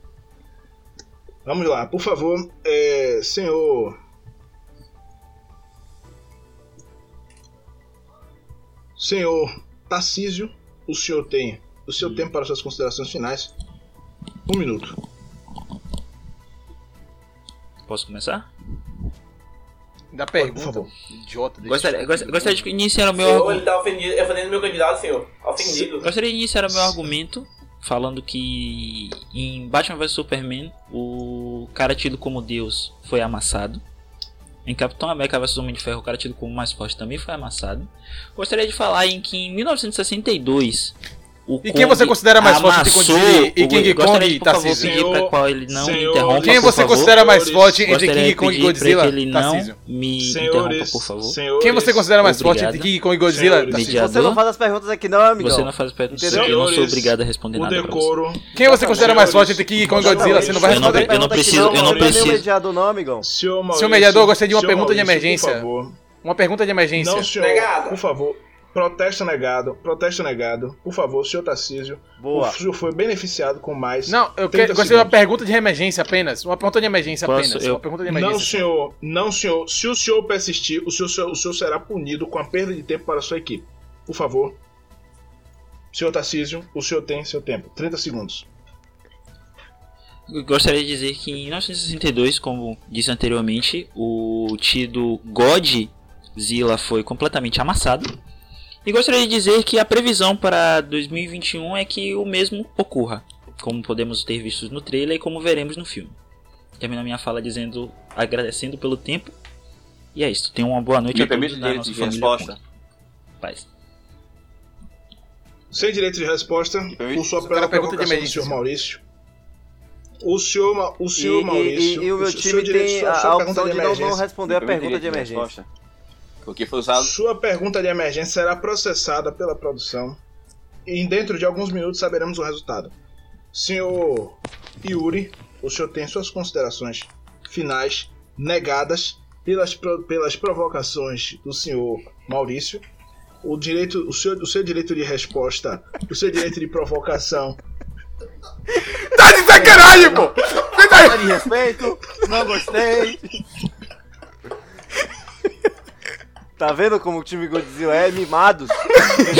Vamos lá, por favor, é, senhor. Senhor Tarcísio, o senhor tem o seu tempo para suas considerações finais. Um minuto. Posso começar? Da Por pergunta. favor. Idiota desse. Gostaria, gost- gostaria de iniciar o meu Senhor, argumento. ele tá ofendido, ofendendo meu candidato, senhor. Ofendido. Gostaria de iniciar o meu argumento falando que em Batman vs Superman o cara tido como Deus foi amassado. Em Capitão América vs Homem de Ferro o cara tido como mais forte também foi amassado. Gostaria de falar em que em 1962 o E quem você considera mais forte entre e King Gostaria Kong e Tarcísio? pedir para Senhor- qual ele não me senhores- interrompa, Quem você considera mais forte entre King Kong e Godzilla? ele não Tarcísio. me Senhores, interrompa, por favor. senhores, Quem você considera mais forte entre King Kong e Godzilla? Tarcísio? Você não faz as perguntas aqui não, amigão. Você não faz perguntas, Entendeu? eu não sou obrigado a responder O nada pra decoro. Quem você considera mais forte entre King Kong e Godzilla? Você não vai Eu não- responder? eu não preciso- eu não preciso. mediador não, amigão. Senhor Senhor mediador, eu gostaria de uma senhor pergunta de emergência. Por favor. Uma pergunta de emergência. Não, senhor. Por favor. Protesto negado. Protesto negado. Por favor, senhor Tarcísio. Boa. O senhor foi beneficiado com mais. Não, eu 30 quero, de uma pergunta de emergência apenas. Uma pergunta de emergência Posso? apenas. Eu- Uma pergunta de Não, emergência. senhor. Não, senhor. Se o senhor persistir, o senhor, o senhor será punido com a perda de tempo para a sua equipe. Por favor. Senhor Tarcísio, o senhor tem seu tempo. 30 segundos. Eu Gostaria de dizer que em 1962, como disse anteriormente, o tido Godzilla foi completamente amassado. E gostaria de dizer que a previsão para 2021 é que o mesmo ocorra, como podemos ter visto no trailer e como veremos no filme. Termino a minha fala dizendo, agradecendo pelo tempo. E é isso. Tenham uma boa noite Me a todos da direito nossa de família. resposta? Paz. Sem direito de resposta, por sua Eu quero a pergunta de provocação do emergência. senhor Maurício. O senhor, o E, senhor e- Maurício. e- e o meu time tem a, a opção de não, não emergência. responder a Me pergunta de emergência. resposta? Porque foi usado. Sua pergunta de emergência será processada pela produção e dentro de alguns minutos saberemos o resultado. Senhor Yuri, o senhor tem suas considerações finais negadas pelas, pelas provocações do senhor Maurício. O, direito, o, seu, o seu direito de resposta, o seu direito de provocação Tá de sacanagem, pô! Falta de respeito, não gostei. Tá vendo como o time Godzilla é mimados?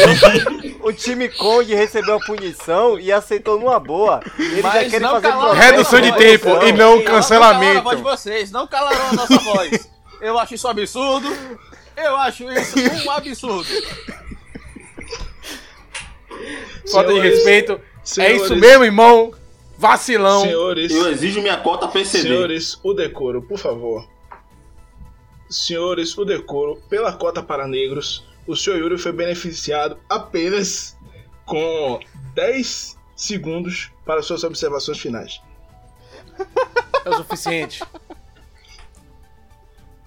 o time Kong recebeu a punição e aceitou numa boa. Ele já Mas quer não fazer calaram Redução de tempo e não Não calaram a voz de cancelamento. vocês, não calaram a nossa voz. Eu acho isso absurdo. Eu acho isso um absurdo. Falta de Senhores, respeito. É senhores, isso mesmo, irmão. Vacilão. Senhores, Eu exijo minha cota PCD. Senhores, o decoro, por favor. Senhores, o decoro, pela cota para negros, o senhor Yuri foi beneficiado apenas com 10 segundos para suas observações finais. É o suficiente.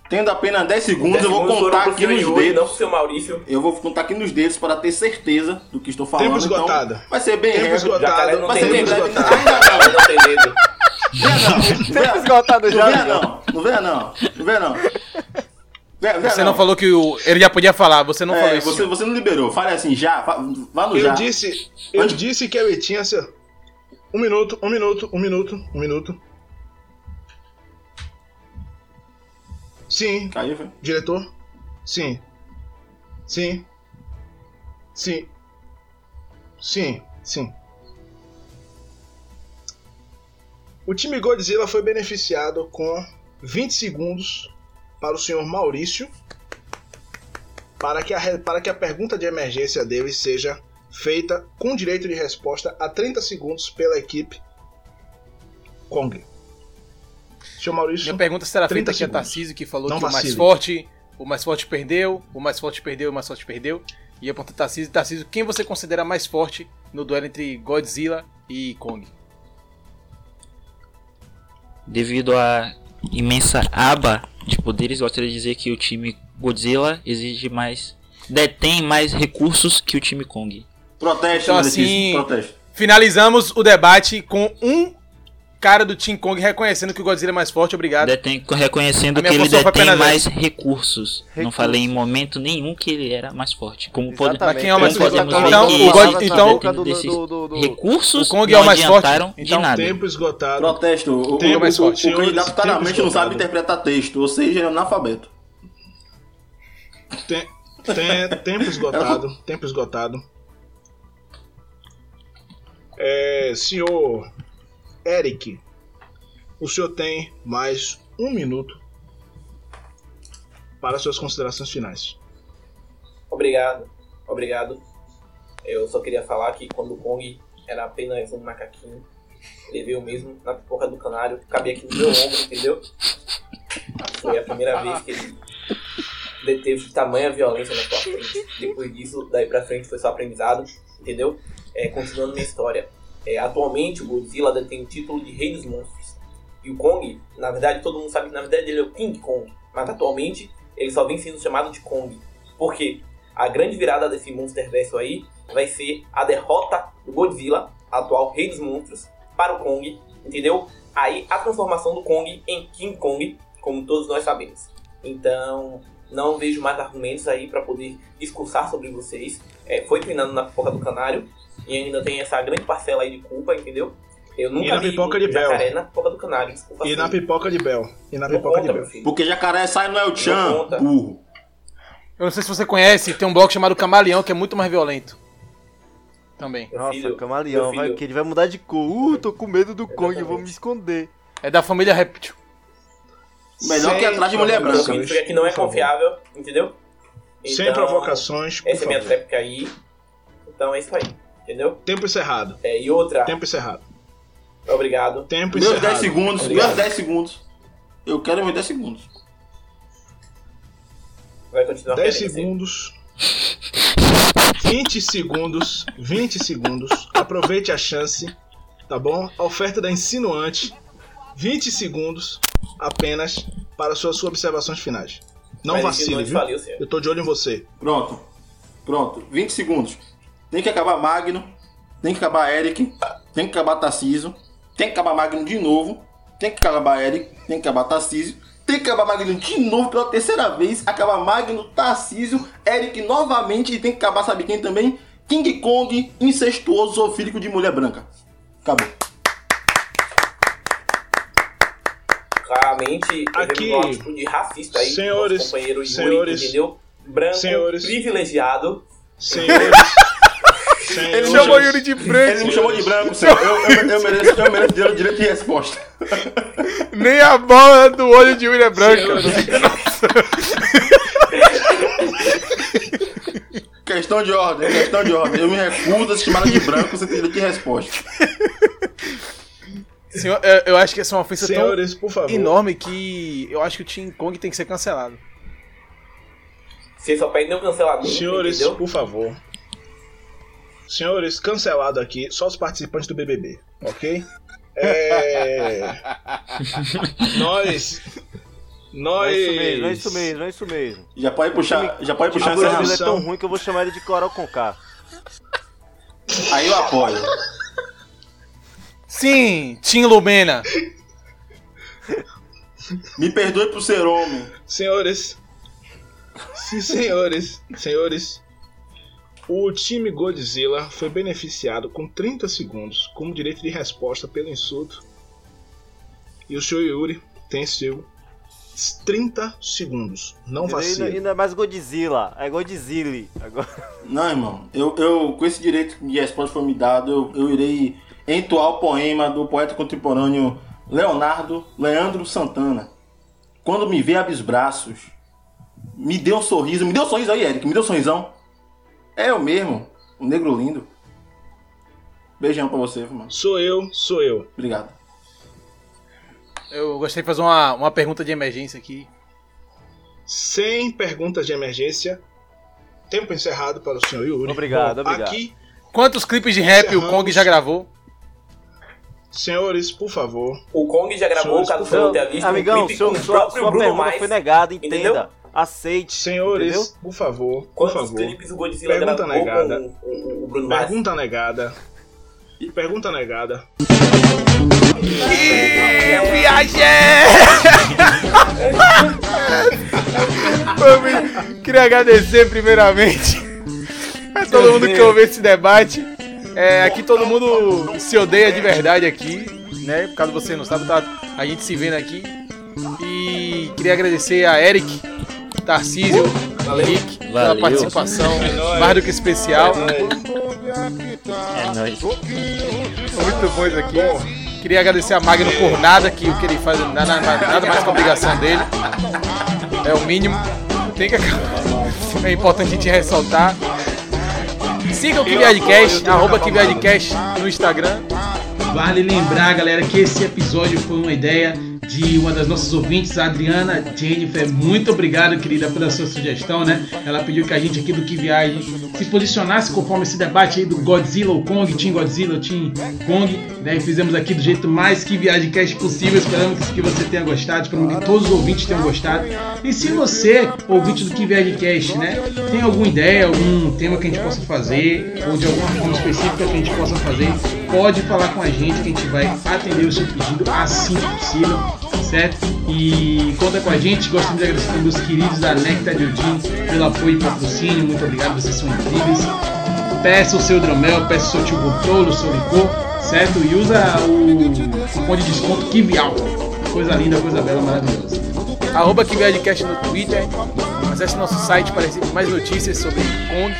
Tendo apenas 10 segundos, eu vou contar aqui nos Yuri, Não dedos. pro seu Maurício. Eu vou contar aqui nos dedos para ter certeza do que estou falando. Tempo esgotado. Então, vai ser bem Tempo reto. esgotado. Não Vai ser bem breve. Ainda não tem dedo. não. Tempo esgotado Não já, venha amigão. não. Não venha não. Não venha não. Você não falou que o. Ele já podia falar, você não É, falou isso. você, você não liberou. Fale assim, já. Vá no Eu já. disse, eu Onde? disse que eu tinha seu. Um minuto, um minuto, um minuto, um minuto. Sim, Caiu, foi? diretor? Sim. Sim. Sim. Sim, sim. O time Godzilla foi beneficiado com 20 segundos para o senhor Maurício para que a, para que a pergunta de emergência dele seja feita com direito de resposta a 30 segundos pela equipe Kong. Senhor Maurício, Minha pergunta será 30 feita aqui a. Tarcísio, que falou Não que o mais vacile. forte, o mais forte perdeu, o mais forte perdeu, o mais forte perdeu. E eu pergunto a Tarcísio, Tarcísio, quem você considera mais forte no duelo entre Godzilla e Kong? Devido à imensa aba de poderes, gostaria de dizer que o time Godzilla exige mais. detém mais recursos que o time Kong. Protesto, Então, assim, protesto. Finalizamos o debate com um cara do Team Kong reconhecendo que o Godzilla é mais forte, obrigado. Detém, reconhecendo que ele detém apenas mais recursos. Não Recursos. falei em momento nenhum que ele era mais forte. Como pode, quem é o mais forte? podemos ver Então, que o God- então- do- do- do- recursos O Kong não é o mais forte? Então, de nada. tempo esgotado. Protesto. O, Tempo o, mais o, forte. o Senhores, candidato claramente não sabe interpretar texto, ou seja, ele é analfabeto. Tem- tem- tempo esgotado. tempo esgotado. É, senhor Eric, o senhor tem mais um minuto para suas considerações finais. Obrigado, obrigado. Eu só queria falar que quando o Kong era apenas um macaquinho, ele veio mesmo na pipoca do canário, cabia aqui no meu ombro, entendeu? Foi a primeira vez que ele deteve tamanha violência na sua frente. Depois disso, daí pra frente foi só aprendizado, entendeu? É, continuando minha história. É, atualmente o Godzilla detém o título de Rei dos Monstros. E o Kong, na verdade, todo mundo sabe que na verdade ele é o King Kong. Mas atualmente ele só vem sendo chamado de Kong. Por quê? A grande virada desse Monsterverso aí vai ser a derrota do Godzilla, atual Rei dos Monstros, para o Kong, entendeu? Aí a transformação do Kong em King Kong, como todos nós sabemos. Então, não vejo mais argumentos aí para poder discursar sobre vocês. É, foi treinando na pipoca do canário e ainda tem essa grande parcela aí de culpa, entendeu? Eu nunca na vi pipoca de jacaré Bel. na pipoca do canário, desculpa. E assim. na pipoca de Bel. E na Não pipoca de conta, Bel. meu filho. Porque jacaré sai no El Chan, burro. Eu não sei se você conhece, tem um bloco chamado Camaleão que é muito mais violento. Também. Meu Nossa, filho, camaleão, vai que ele vai mudar de cor. Uh, tô com medo do Kong, vou me esconder. É da família Réptil. Melhor que Sem atrás de mulher provocações, branca. Isso aqui não é confiável, entendeu? Sem Então, provocações, por Essa é minha favor. tréplica aí. Então é isso aí, entendeu? Tempo encerrado. É, e outra, Tempo encerrado. obrigado. Tempo Meus encerrado. 10 segundos, Obrigado. meus 10 segundos. Eu quero meus 10 segundos. Vai continuar 10 querendo, sim. segundos. 20 segundos. 20 segundos. Aproveite a chance. Tá bom? A oferta da insinuante. 20 segundos apenas para suas suas observações finais. Não Mas vacile, viu? faliu. Eu tô de olho em você. Pronto. Pronto. 20 segundos. Tem que acabar Magno. Tem que acabar Eric. Tem que acabar Tarcísio. Tem que acabar Magno de novo. Tem que acabar Eric. Tem que acabar Tarcísio. Tem que acabar Magno de novo pela terceira vez. Acabar Magno, Tarcísio, Eric novamente. E tem que acabar, sabe quem também? King Kong, incestuoso zoofílico de mulher branca. Acabou. Claramente, Aqui, um atitude racista aí. senhores, companheiro senhores, Yuri, entendeu? Branco, senhores. privilegiado. Senhores. Ele chamou Yuri de Ele branco. me chamou de branco, senhor. Eu, eu, eu mereço, eu mereço direito direito de resposta. Nem a bola do olho de Yuri é branca. Questão de ordem, questão de ordem. Eu me recuso a ser chamado de branco sem ter direito de resposta. Senhor, eu, eu acho que essa é uma ofensa Senhores, por tão favor. enorme que eu acho que o Team Kong tem que ser cancelado. Você só pede o cancelamento, Senhores, entendeu? por favor. Senhores, cancelado aqui, só os participantes do BBB, ok? É... nós. Não Nós. é isso mesmo, é isso mesmo, é isso mesmo. Já pode puxar, já pode O puxar Godzilla é essa tão ruim que eu vou chamar ele de Coral com K. Aí eu apoio. Sim, Team Lumena. Me perdoe por ser homem. Senhores. Sim, senhores. Senhores. O time Godzilla foi beneficiado com 30 segundos como direito de resposta pelo insulto. E o senhor Yuri tem seu 30 segundos. Não Ele ainda, ainda é mais Godzilla, é Godzilla. Agora, Não, irmão. Eu, eu com esse direito de resposta foi me dado, eu, eu irei entoar o poema do poeta contemporâneo Leonardo Leandro Santana. Quando me vê abre os braços, me dê um sorriso. Me dê um sorriso aí, Eric. Me dê um sorrisão. É eu mesmo, o negro lindo. Beijão pra você, mano. Sou eu, sou eu. Obrigado. Eu gostaria de fazer uma, uma pergunta de emergência aqui. Sem perguntas de emergência. Tempo encerrado para o senhor Yuri. Obrigado, Bom, obrigado. Aqui, Quantos clipes de rap o. Kong já gravou? senhores, por favor. O Kong já gravou, Senhores, caso por você não favor. tenha visto, amigão, um clipe seu- com o sua, próprio sua Bruno pergunta Mars. foi negada, entenda. entendeu? Aceite. Senhores, Entendeu? por favor, por Quantos favor. clipes o Godzilla Pergunta negada. com Bruno Mars? Pergunta negada. E pergunta negada. Eu queria agradecer primeiramente a todo mundo que ouviu esse debate. É, aqui todo mundo se odeia de verdade aqui, né? Caso você não sabe, tá a gente se vendo aqui. E queria agradecer a Eric, Tarcísio, Henrique pela Valeu. participação nóis. mais do que especial. É nóis. Muito bom isso aqui. Queria agradecer a Magno por nada, que o que ele faz nada, nada mais que a obrigação dele. É o mínimo. tem que acabar. É importante a gente ressaltar. Siga o KiViadcast, arroba KiViadcast no Instagram. Vale lembrar, galera, que esse episódio foi uma ideia de uma das nossas ouvintes, a Adriana Jennifer. Muito obrigado, querida, pela sua sugestão, né? Ela pediu que a gente aqui do Que Viagem se posicionasse conforme esse debate aí do Godzilla ou Kong, Team Godzilla, Team Kong, né? E fizemos aqui do jeito mais Que Viagem Cast possível. Esperamos que você tenha gostado, esperamos que todos os ouvintes tenham gostado. E se você, ouvinte do Que Viagem Cast, né, tem alguma ideia, algum tema que a gente possa fazer, ou de alguma forma específica que a gente possa fazer, pode falar com a gente que a gente vai atender o seu pedido assim que possível, E conta com a gente, gostaria de agradecer também os queridos da Nectar Judin pelo apoio e patrocínio, muito obrigado, vocês são incríveis. Peça o seu hidromel, peça o seu tio o seu licor, certo? E usa o cupom de desconto Kivial. Coisa linda, coisa bela, maravilhosa. Arroba KiViadcast no Twitter. Acesse nosso site para receber mais notícias sobre Kong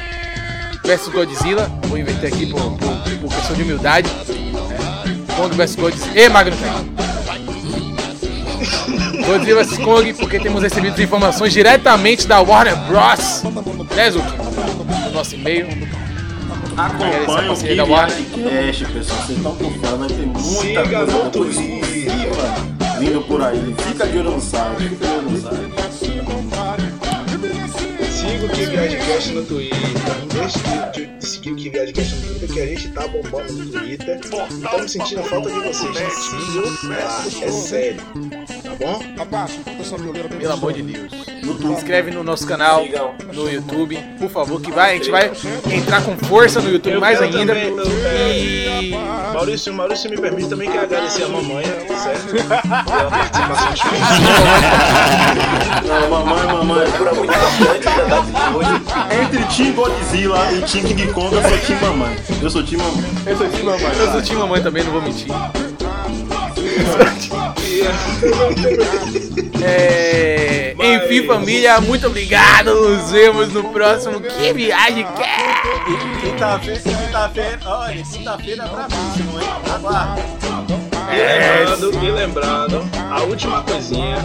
vs Godzilla. Vou inverter aqui por, por, por questão de humildade. É. Kong vs Godzilla. E Magno Time. Godzilla vs Kong, porque temos recebido informações diretamente da Warner Bros. Né, Zuki? No nosso e-mail. Acompanhe o Warner. KiViadcast, pessoal. Vocês estão por fora, vai ter muita Siga coisa no boa Twitter. exclusiva vindo por aí. Fica de olho no site, fica de olho no site. Siga o Que Viagecast no Twitter. Deixe de, de seguir o Que Viagecast no Twitter, que a gente tá bombando no Twitter. Estamos sentindo falta de vocês. Sigam. É sério. Tá bom? Pelo amor de Deus. Se inscreve no nosso canal no YouTube, por favor, que vai, a gente vai entrar com força no YouTube mais ainda. eu- E Maurício, Maurício me permite também que agradecer a mamãe, certo? Pela participação especial. Não, mamãe, mamãe. Figura muito de hoje. Entre Team Godzilla e Team King Kong, eu sou Team Mamãe. Eu sou Team Mamãe. eu sou time mamãe também, não vou mentir. É, enfim, família, muito obrigado. Nos vemos no próximo Que Viagem Quer. Quinta-feira, quinta-feira, olha, quinta-feira é bravíssimo, hein? Aguarda. E lembrando, e lembrando, a última coisinha,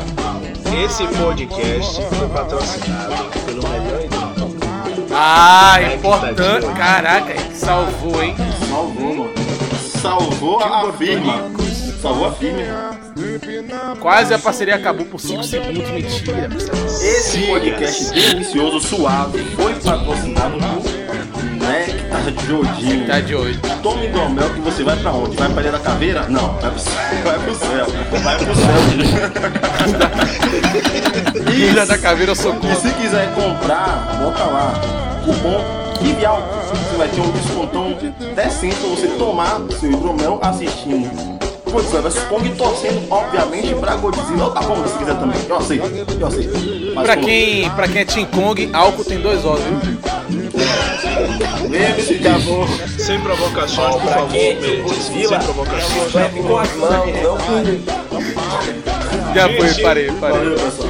esse podcast foi patrocinado pelo melhor editor. Ah, importante. Caraca, que salvou, hein? Salvou, mano. Salvou a firma. Salvou a firma. Quase a parceria acabou por 5 segundos. Mentira. Esse podcast delicioso, suave, foi patrocinado por Nectar de Jodinho. Tá de hoje. Tome hidromel que você vai pra onde? Vai pra Ilha da Caveira? Não, vai pro céu. Vai pro céu. Vai pro céu. Ilha da Caveira, eu sou E se quiser comprar, bota lá. Cupom Kivial. Você vai ter um descontão decente pra você tomar seu hidromel assistindo. Godzilla vs Kong torcendo, obviamente, pra Godzilla ou da Kong se quiser também. Eu aceito, eu aceito. Mas Pra como- quem, pra quem é Team Kong, álcool tem dois? Lembre-se de Sem provocações, por Pra favor, quem é Godzilla, sem provocações. bebe com as mãos, não com Já foi, Gente, parei, parei. Valeu, pessoal.